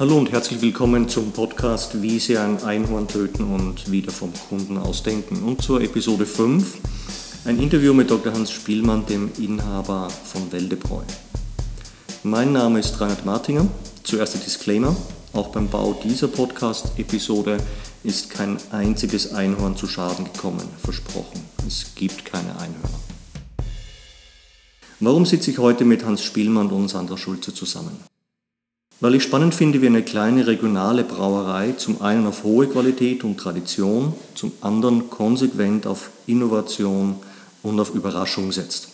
Hallo und herzlich willkommen zum Podcast Wie Sie ein Einhorn töten und wieder vom Kunden ausdenken. Und zur Episode 5, ein Interview mit Dr. Hans Spielmann, dem Inhaber von Weldebräu. Mein Name ist Reinhard Martinger. Zuerst der Disclaimer. Auch beim Bau dieser Podcast-Episode ist kein einziges Einhorn zu Schaden gekommen, versprochen. Es gibt keine Einhörner. Warum sitze ich heute mit Hans Spielmann und Sandra Schulze zusammen? Weil ich spannend finde, wie eine kleine regionale Brauerei zum einen auf hohe Qualität und Tradition, zum anderen konsequent auf Innovation und auf Überraschung setzt.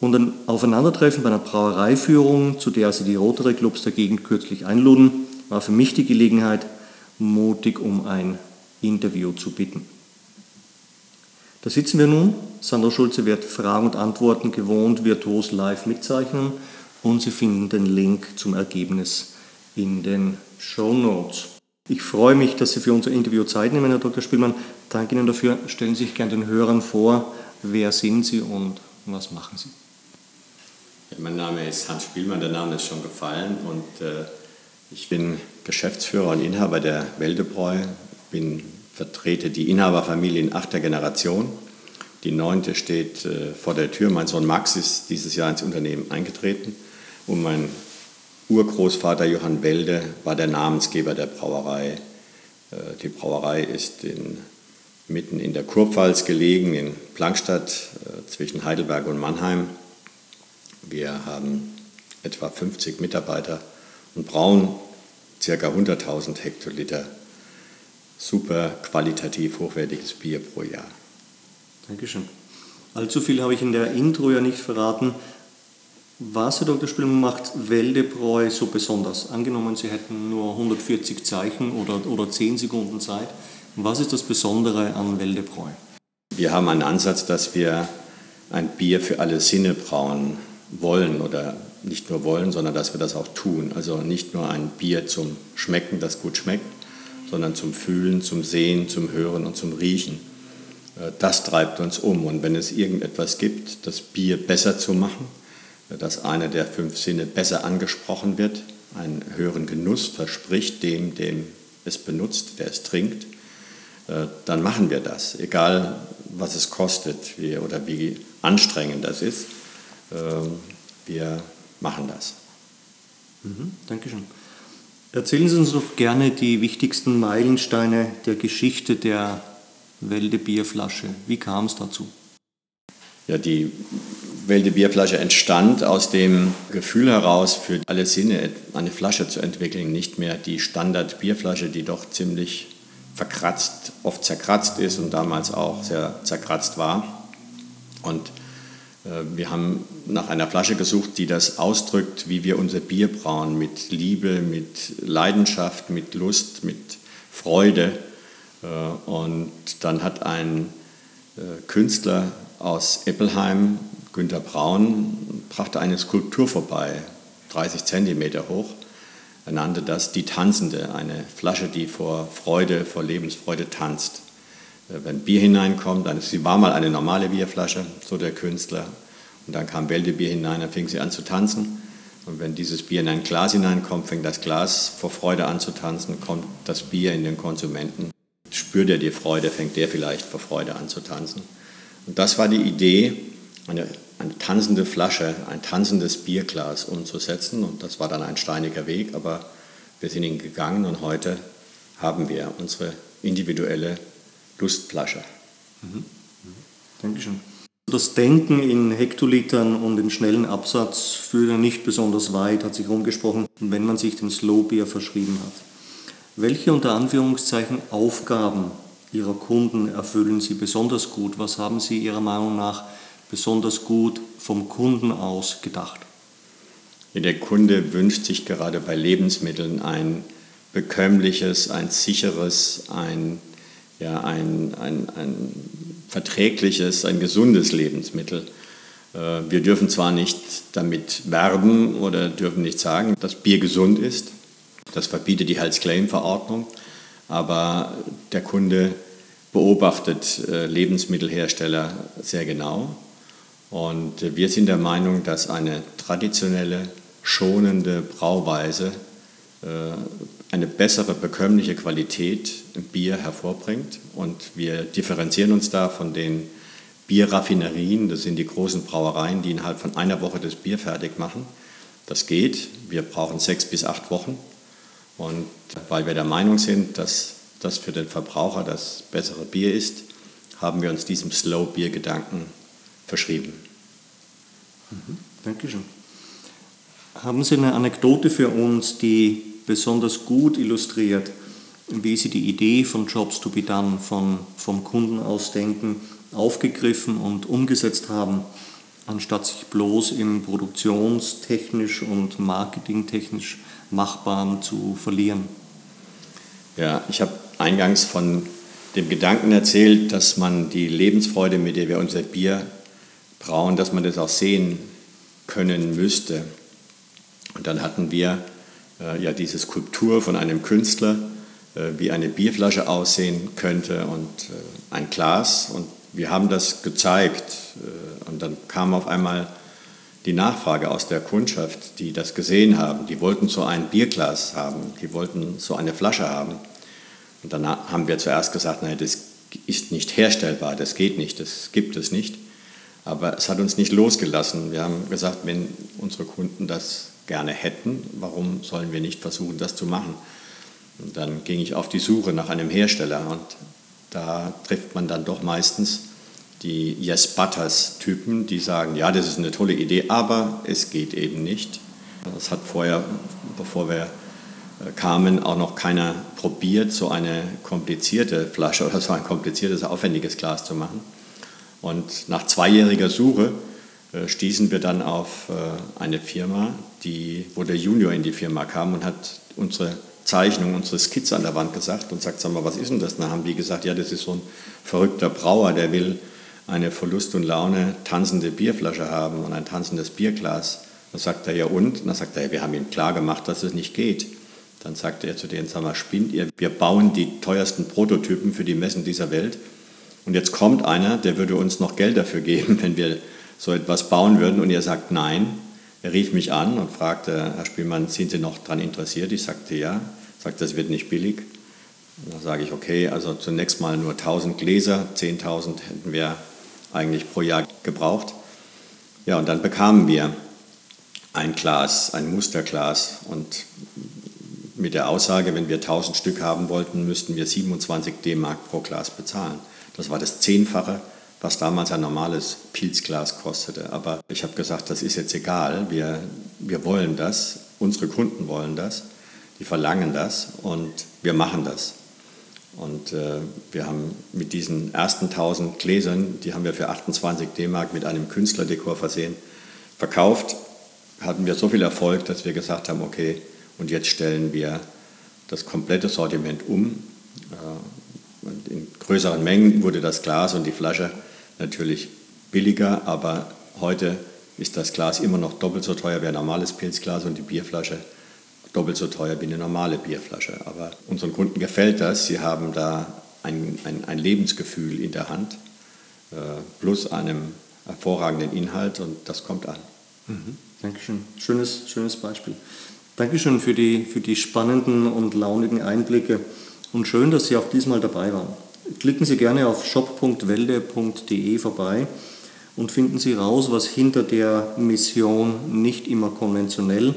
Und ein Aufeinandertreffen bei einer Brauereiführung, zu der sie die Rotary Clubs der Gegend kürzlich einluden, war für mich die Gelegenheit, mutig um ein Interview zu bitten. Da sitzen wir nun. Sandra Schulze wird Fragen und Antworten gewohnt virtuos live mitzeichnen und Sie finden den Link zum Ergebnis in den Show Notes. Ich freue mich, dass Sie für unser Interview Zeit nehmen, Herr Dr. Spielmann. Danke Ihnen dafür. Stellen Sie sich gerne den Hörern vor. Wer sind Sie und was machen Sie? Ja, mein Name ist Hans Spielmann, der Name ist schon gefallen und äh, ich bin Geschäftsführer und Inhaber der Weldebräu, bin, vertrete die Inhaberfamilie in achter Generation. Die neunte steht äh, vor der Tür. Mein Sohn Max ist dieses Jahr ins Unternehmen eingetreten. Und mein Urgroßvater Johann Welde war der Namensgeber der Brauerei. Äh, die Brauerei ist in, mitten in der Kurpfalz gelegen, in Plankstadt äh, zwischen Heidelberg und Mannheim. Wir haben etwa 50 Mitarbeiter und brauen ca. 100.000 Hektoliter super qualitativ hochwertiges Bier pro Jahr. Dankeschön. Allzu viel habe ich in der Intro ja nicht verraten. Was, Herr Dr. Spielmann, macht Weldebräu so besonders? Angenommen, Sie hätten nur 140 Zeichen oder, oder 10 Sekunden Zeit. Was ist das Besondere an Weldebräu? Wir haben einen Ansatz, dass wir ein Bier für alle Sinne brauen wollen oder nicht nur wollen, sondern dass wir das auch tun. Also nicht nur ein Bier zum Schmecken, das gut schmeckt, sondern zum Fühlen, zum Sehen, zum Hören und zum Riechen. Äh, das treibt uns um. Und wenn es irgendetwas gibt, das Bier besser zu machen, dass einer der fünf Sinne besser angesprochen wird, einen höheren Genuss verspricht dem, dem es benutzt, der es trinkt, äh, dann machen wir das, egal was es kostet wie, oder wie anstrengend das ist. Ähm, wir machen das. Mhm, Dankeschön. Erzählen Sie uns doch gerne die wichtigsten Meilensteine der Geschichte der Welde Bierflasche. Wie kam es dazu? Ja, die Welde Bierflasche entstand aus dem Gefühl heraus, für alle Sinne eine Flasche zu entwickeln, nicht mehr die Standard-Bierflasche, die doch ziemlich verkratzt, oft zerkratzt ist und damals auch sehr zerkratzt war. Und äh, wir haben nach einer Flasche gesucht, die das ausdrückt, wie wir unser Bier brauen, mit Liebe, mit Leidenschaft, mit Lust, mit Freude. Äh, und dann hat ein äh, Künstler aus Eppelheim Günter Braun brachte eine Skulptur vorbei, 30 Zentimeter hoch. Er nannte das die Tanzende, eine Flasche, die vor Freude, vor Lebensfreude tanzt. Äh, wenn Bier hineinkommt, dann, sie war mal eine normale Bierflasche, so der Künstler. Und dann kam Wäldebier hinein, dann fing sie an zu tanzen. Und wenn dieses Bier in ein Glas hineinkommt, fängt das Glas vor Freude an zu tanzen, kommt das Bier in den Konsumenten. Spürt er die Freude, fängt der vielleicht vor Freude an zu tanzen. Und das war die Idee, eine, eine tanzende Flasche, ein tanzendes Bierglas umzusetzen. Und das war dann ein steiniger Weg, aber wir sind ihn gegangen und heute haben wir unsere individuelle Lustflasche. Mhm. Mhm. Dankeschön. Das Denken in Hektolitern und im schnellen Absatz führt nicht besonders weit, hat sich rumgesprochen, wenn man sich dem Slow Beer verschrieben hat. Welche unter Anführungszeichen Aufgaben Ihrer Kunden erfüllen Sie besonders gut? Was haben Sie Ihrer Meinung nach besonders gut vom Kunden aus gedacht? Der Kunde wünscht sich gerade bei Lebensmitteln ein bekömmliches, ein sicheres, ein, ja, ein, ein, ein verträgliches, ein gesundes Lebensmittel. Äh, wir dürfen zwar nicht damit werben oder dürfen nicht sagen, dass Bier gesund ist. Das verbietet die Health Claim Verordnung. Aber der Kunde beobachtet äh, Lebensmittelhersteller sehr genau und wir sind der Meinung, dass eine traditionelle, schonende Brauweise eine bessere bekömmliche Qualität im Bier hervorbringt. Und wir differenzieren uns da von den Bierraffinerien, das sind die großen Brauereien, die innerhalb von einer Woche das Bier fertig machen. Das geht. Wir brauchen sechs bis acht Wochen. Und weil wir der Meinung sind, dass das für den Verbraucher das bessere Bier ist, haben wir uns diesem Slow-Bier-Gedanken verschrieben. Mhm. Dankeschön. Haben Sie eine Anekdote für uns, die besonders gut illustriert, wie Sie die Idee von Jobs to be done, von, vom Kunden ausdenken, aufgegriffen und umgesetzt haben, anstatt sich bloß im produktionstechnisch und marketingtechnisch Machbaren zu verlieren? Ja, ich habe eingangs von dem Gedanken erzählt, dass man die Lebensfreude, mit der wir unser Bier brauen, dass man das auch sehen können müsste. Und dann hatten wir äh, ja diese Skulptur von einem Künstler, äh, wie eine Bierflasche aussehen könnte und äh, ein Glas. Und wir haben das gezeigt. Äh, und dann kam auf einmal die Nachfrage aus der Kundschaft, die das gesehen haben. Die wollten so ein Bierglas haben, die wollten so eine Flasche haben. Und dann haben wir zuerst gesagt, nein, das ist nicht herstellbar, das geht nicht, das gibt es nicht. Aber es hat uns nicht losgelassen. Wir haben gesagt, wenn unsere Kunden das gerne hätten, warum sollen wir nicht versuchen, das zu machen? Und dann ging ich auf die Suche nach einem Hersteller und da trifft man dann doch meistens die Yes Butters Typen, die sagen, ja, das ist eine tolle Idee, aber es geht eben nicht. Das hat vorher, bevor wir äh, kamen, auch noch keiner probiert, so eine komplizierte Flasche oder so ein kompliziertes, aufwendiges Glas zu machen. Und nach zweijähriger Suche äh, stießen wir dann auf äh, eine Firma, die, wo der Junior in die Firma kam und hat unsere Zeichnung, unsere Skizze an der Wand gesagt und sagt, sag mal, was ist denn das? dann haben die gesagt, ja, das ist so ein verrückter Brauer, der will eine Verlust und Laune tanzende Bierflasche haben und ein tanzendes Bierglas. Dann sagt er, ja und? Dann sagt er, ja, wir haben ihm klar gemacht, dass es nicht geht. Dann sagte er zu denen, sag mal, spinnt ihr? Wir bauen die teuersten Prototypen für die Messen dieser Welt. Und jetzt kommt einer, der würde uns noch Geld dafür geben, wenn wir so etwas bauen würden. Und er sagt nein. Er rief mich an und fragte, Herr Spielmann, sind Sie noch daran interessiert? Ich sagte ja. Er sagte, das wird nicht billig. Dann sage ich, okay, also zunächst mal nur 1000 Gläser, 10.000 hätten wir eigentlich pro Jahr gebraucht. Ja, und dann bekamen wir ein Glas, ein Musterglas und mit der Aussage, wenn wir 1000 Stück haben wollten, müssten wir 27 D-Mark pro Glas bezahlen. Das war das Zehnfache, was damals ein normales Pilzglas kostete. Aber ich habe gesagt, das ist jetzt egal, wir, wir wollen das, unsere Kunden wollen das, die verlangen das und wir machen das. Und äh, wir haben mit diesen ersten 1000 Gläsern, die haben wir für 28 D-Mark mit einem Künstlerdekor versehen, verkauft. Hatten wir so viel Erfolg, dass wir gesagt haben, okay, und jetzt stellen wir das komplette Sortiment um. Äh, in größeren Mengen wurde das Glas und die Flasche natürlich billiger, aber heute ist das Glas immer noch doppelt so teuer wie ein normales Pilzglas und die Bierflasche doppelt so teuer wie eine normale Bierflasche. Aber unseren Kunden gefällt das. Sie haben da ein, ein, ein Lebensgefühl in der Hand äh, plus einem hervorragenden Inhalt und das kommt an. Mhm. Dankeschön. Schönes, schönes Beispiel. Dankeschön für die, für die spannenden und launigen Einblicke und schön, dass Sie auch diesmal dabei waren. Klicken Sie gerne auf shop.welde.de vorbei und finden Sie raus, was hinter der Mission nicht immer konventionell,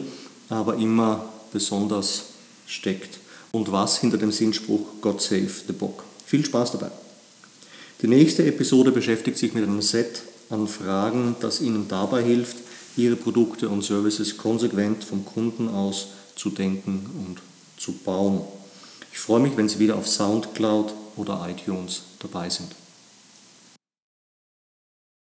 aber immer besonders steckt und was hinter dem Sinnspruch God Save the Bock. Viel Spaß dabei. Die nächste Episode beschäftigt sich mit einem Set an Fragen, das Ihnen dabei hilft, Ihre Produkte und Services konsequent vom Kunden aus zu denken und zu bauen. Ich freue mich, wenn Sie wieder auf SoundCloud oder iTunes dabei sind.